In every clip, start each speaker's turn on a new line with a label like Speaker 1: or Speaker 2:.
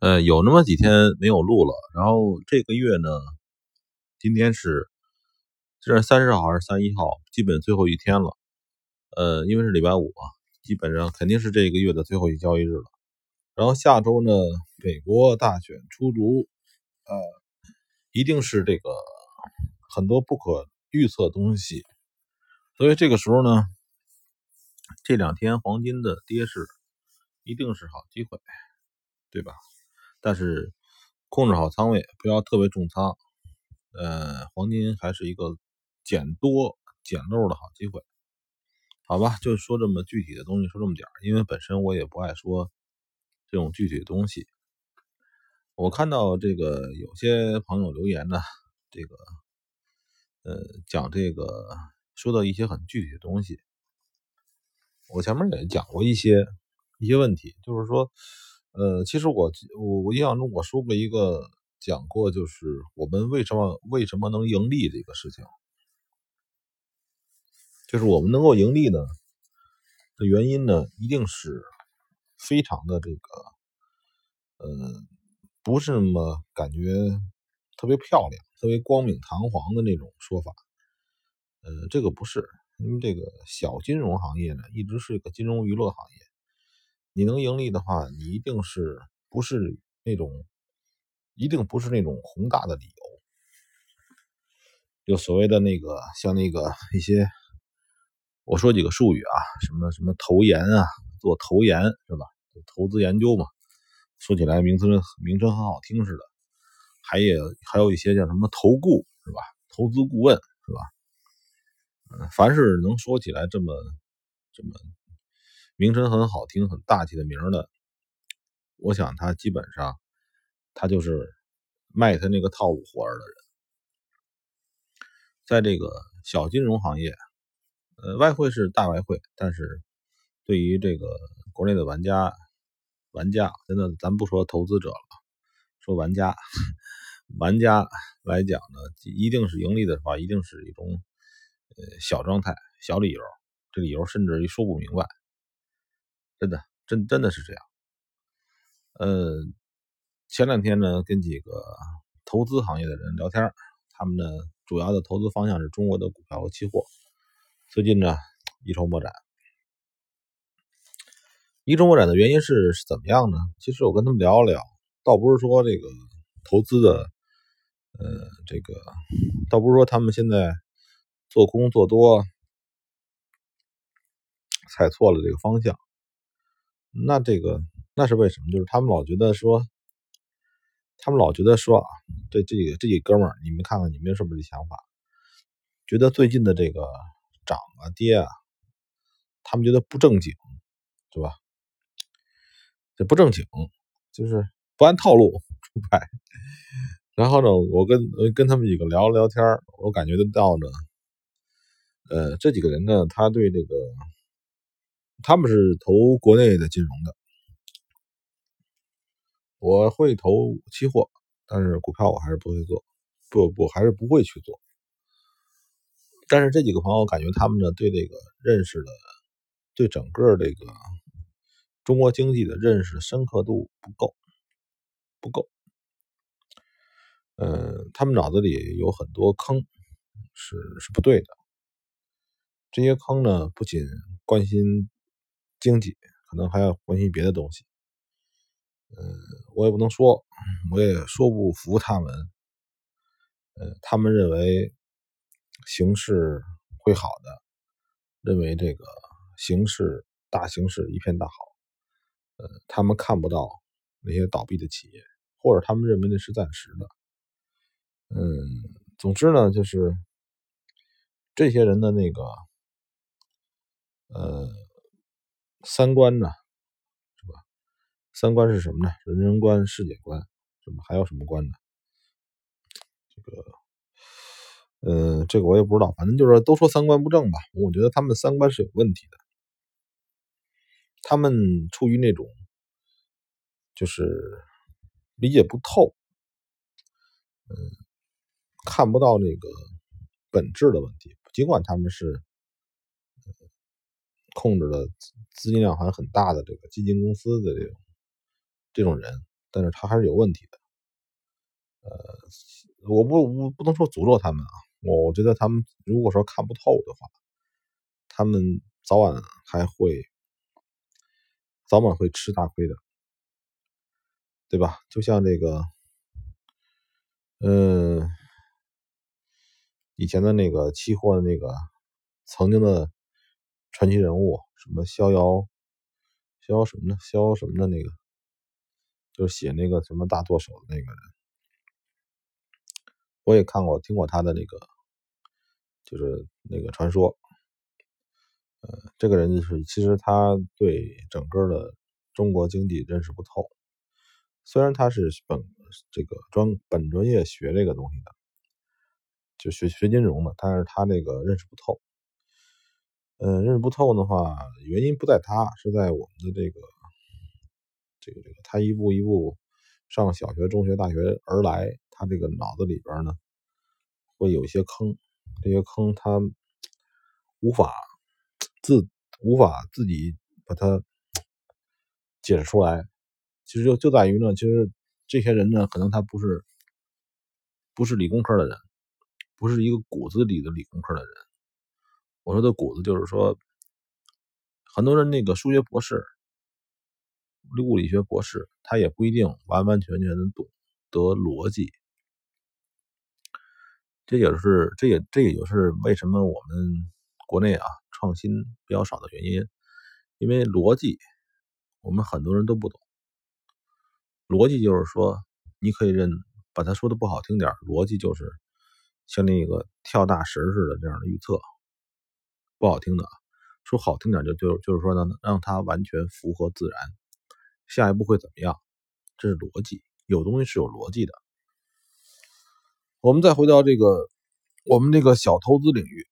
Speaker 1: 呃，有那么几天没有录了，然后这个月呢，今天是这是三十号还是三十一号？基本最后一天了。呃，因为是礼拜五啊，基本上肯定是这个月的最后一交易日了。然后下周呢，美国大选出炉，呃，一定是这个很多不可预测东西，所以这个时候呢，这两天黄金的跌势一定是好机会，对吧？但是控制好仓位，不要特别重仓。呃，黄金还是一个捡多捡漏的好机会，好吧？就说这么具体的东西，说这么点因为本身我也不爱说这种具体的东西。我看到这个有些朋友留言呢，这个呃讲这个说到一些很具体的东西，我前面也讲过一些一些问题，就是说。呃，其实我我我印象中我说过一个讲过，就是我们为什么为什么能盈利这个事情，就是我们能够盈利呢的原因呢，一定是非常的这个，呃，不是那么感觉特别漂亮、特别光明堂皇的那种说法，呃，这个不是，因为这个小金融行业呢，一直是一个金融娱乐行业。你能盈利的话，你一定是不是那种，一定不是那种宏大的理由，就所谓的那个像那个一些，我说几个术语啊，什么什么投研啊，做投研是吧？投资研究嘛，说起来名称名称很好听似的，还有还有一些叫什么投顾是吧？投资顾问是吧？凡是能说起来这么这么。名声很好听、很大气的名的，我想他基本上他就是卖他那个套路活儿的人。在这个小金融行业，呃，外汇是大外汇，但是对于这个国内的玩家，玩家真的咱不说投资者了，说玩家，玩家来讲呢，一定是盈利的话，一定是一种呃小状态、小理由，这理由甚至于说不明白。真的，真真的是这样。呃，前两天呢，跟几个投资行业的人聊天，他们呢主要的投资方向是中国的股票和期货。最近呢一筹莫展，一筹莫展的原因是是怎么样呢？其实我跟他们聊了聊，倒不是说这个投资的，呃，这个倒不是说他们现在做空做多踩错了这个方向。那这个那是为什么？就是他们老觉得说，他们老觉得说啊，这这这几哥们儿，你们看看你们是不是这想法？觉得最近的这个涨啊跌啊，他们觉得不正经，是吧？这不正经，就是不按套路出牌。然后呢，我跟跟他们几个聊聊天我感觉得到呢，呃，这几个人呢，他对这个。他们是投国内的金融的，我会投期货，但是股票我还是不会做，不不还是不会去做。但是这几个朋友感觉他们呢对这个认识的，对整个这个中国经济的认识深刻度不够，不够。嗯，他们脑子里有很多坑，是是不对的。这些坑呢，不仅关心。经济可能还要关心别的东西，嗯，我也不能说，我也说不服他们，呃，他们认为形势会好的，认为这个形势大形势一片大好，呃，他们看不到那些倒闭的企业，或者他们认为那是暂时的，嗯，总之呢，就是这些人的那个，呃。三观呢，是吧？三观是什么呢？人生观、世界观，什么还有什么观呢？这个，呃，这个我也不知道，反正就是都说三观不正吧。我觉得他们三观是有问题的，他们处于那种就是理解不透，嗯，看不到那个本质的问题。尽管他们是。控制的资金量还很大的这个基金公司的这种这种人，但是他还是有问题的。呃，我不我不能说诅咒他们啊，我觉得他们如果说看不透的话，他们早晚还会早晚会吃大亏的，对吧？就像这个，嗯，以前的那个期货的那个曾经的传奇人物，什么逍遥。逍遥什么呢？逍遥什么的那个，就是写那个什么大舵手的那个人，我也看过，听过他的那个，就是那个传说。呃，这个人就是其实他对整个的中国经济认识不透，虽然他是本这个专本专业学这个东西的，就学学金融的，但是他那个认识不透。嗯，认识不透的话，原因不在他，是在我们的这个，这个这个，他一步一步上小学、中学、大学而来，他这个脑子里边呢，会有一些坑，这些坑他无法自无法自己把它解释出来。其实就就在于呢，其实这些人呢，可能他不是不是理工科的人，不是一个骨子里的理工科的人。我说的骨子就是说，很多人那个数学博士、物理学博士，他也不一定完完全全的懂得逻辑。这也是这也这也就是为什么我们国内啊创新比较少的原因，因为逻辑我们很多人都不懂。逻辑就是说，你可以认把他说的不好听点，逻辑就是像那个跳大神似的这样的预测。不好听的啊，说好听点就就就是说呢，让它完全符合自然，下一步会怎么样？这是逻辑，有东西是有逻辑的。我们再回到这个我们这个小投资领域，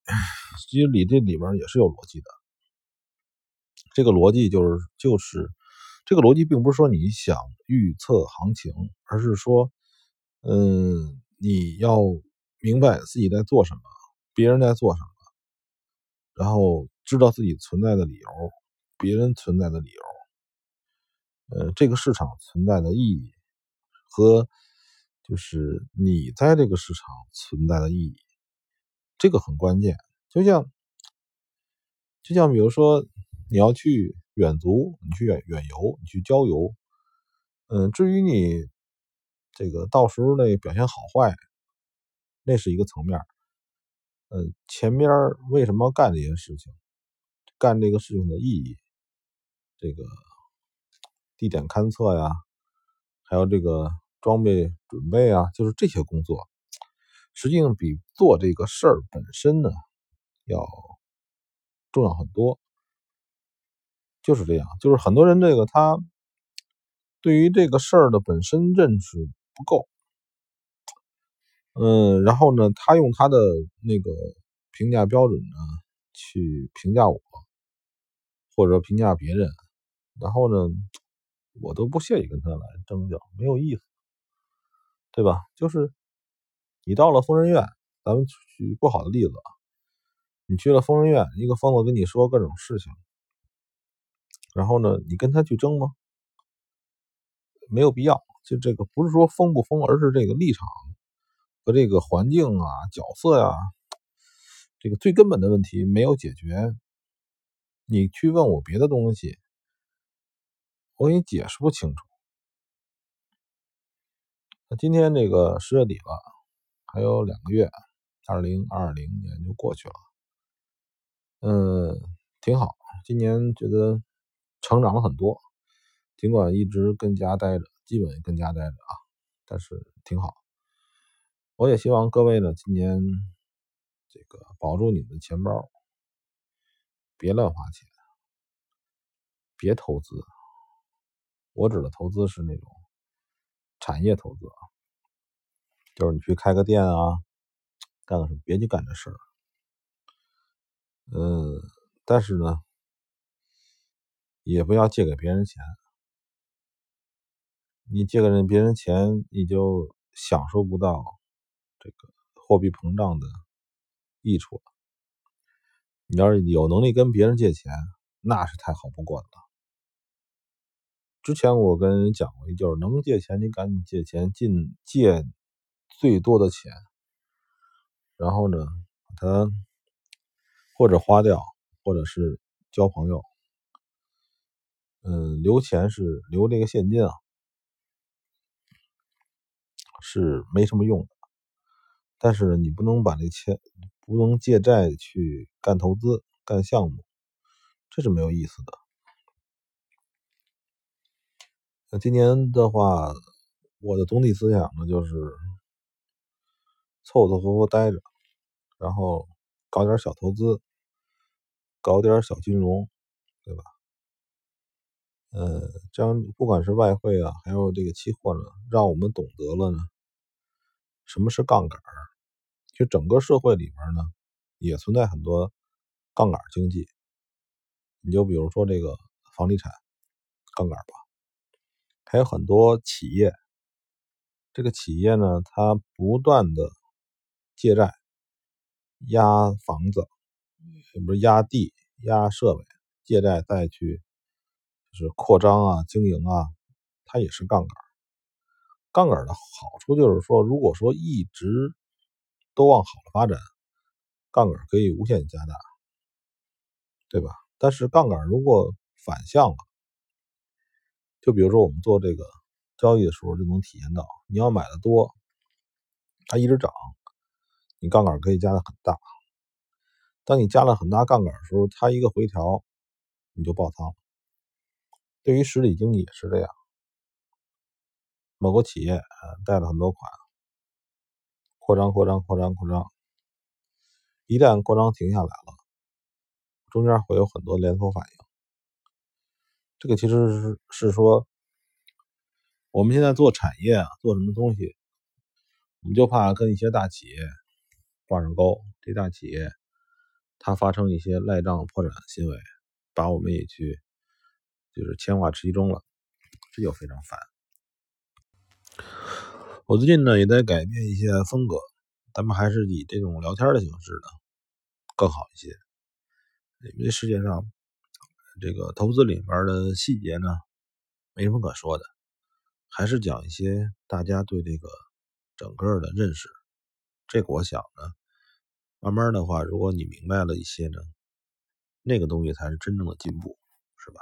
Speaker 1: 其实里这里边也是有逻辑的。这个逻辑就是就是这个逻辑，并不是说你想预测行情，而是说，嗯，你要明白自己在做什么，别人在做什么。然后知道自己存在的理由，别人存在的理由，呃，这个市场存在的意义和就是你在这个市场存在的意义，这个很关键。就像就像比如说你要去远足，你去远远游，你去郊游，嗯，至于你这个到时候那表现好坏，那是一个层面。嗯，前边为什么干这些事情？干这个事情的意义，这个地点勘测呀，还有这个装备准备啊，就是这些工作，实际上比做这个事儿本身呢要重要很多。就是这样，就是很多人这个他对于这个事儿的本身认识不够。嗯，然后呢，他用他的那个评价标准呢去评价我，或者评价别人，然后呢，我都不屑于跟他来争较，没有意思，对吧？就是你到了疯人院，咱们举不好的例子啊，你去了疯人院，一个疯子跟你说各种事情，然后呢，你跟他去争吗？没有必要。就这个不是说疯不疯，而是这个立场。和这个环境啊、角色呀，这个最根本的问题没有解决，你去问我别的东西，我给你解释不清楚。那今天这个十月底了，还有两个月，二零二零年就过去了，嗯，挺好。今年觉得成长了很多，尽管一直跟家待着，基本跟家待着啊，但是挺好。我也希望各位呢，今年这个保住你们的钱包，别乱花钱，别投资。我指的投资是那种产业投资啊，就是你去开个店啊，干个什么，别去干这事儿。嗯，但是呢，也不要借给别人钱。你借给人别人钱，你就享受不到。这个货币膨胀的益处。你要是有能力跟别人借钱，那是太好不过了。之前我跟人讲过，就是能借钱你赶紧借钱，尽借最多的钱，然后呢，把它或者花掉，或者是交朋友。嗯，留钱是留这个现金啊，是没什么用的。但是你不能把这钱，不能借债去干投资、干项目，这是没有意思的。那今年的话，我的总体思想呢，就是凑凑合合待着，然后搞点小投资，搞点小金融，对吧？呃，这样不管是外汇啊，还有这个期货呢，让我们懂得了呢，什么是杠杆其实整个社会里面呢，也存在很多杠杆经济。你就比如说这个房地产杠杆吧。还有很多企业，这个企业呢，它不断的借债、压房子，不是压地、压设备，借债再去就是扩张啊、经营啊，它也是杠杆。杠杆的好处就是说，如果说一直都往好了发展，杠杆可以无限加大，对吧？但是杠杆如果反向了，就比如说，我们做这个交易的时候，就能体验到，你要买的多，它一直涨，你杠杆可以加的很大。当你加了很大杠杆的时候，它一个回调，你就爆仓。对于实体经济也是这样，某个企业贷了很多款，扩张、扩张、扩张、扩张，一旦扩张停下来了，中间会有很多连锁反应。这个其实是是说，我们现在做产业啊，做什么东西，我们就怕跟一些大企业挂上钩。这大企业它发生一些赖账破产行为，把我们也去就是牵挂其中了，这就非常烦。我最近呢也在改变一些风格，咱们还是以这种聊天的形式呢更好一些，因为世界上。这个投资里面的细节呢，没什么可说的，还是讲一些大家对这个整个的认识。这个我想呢，慢慢的话，如果你明白了一些呢，那个东西才是真正的进步，是吧？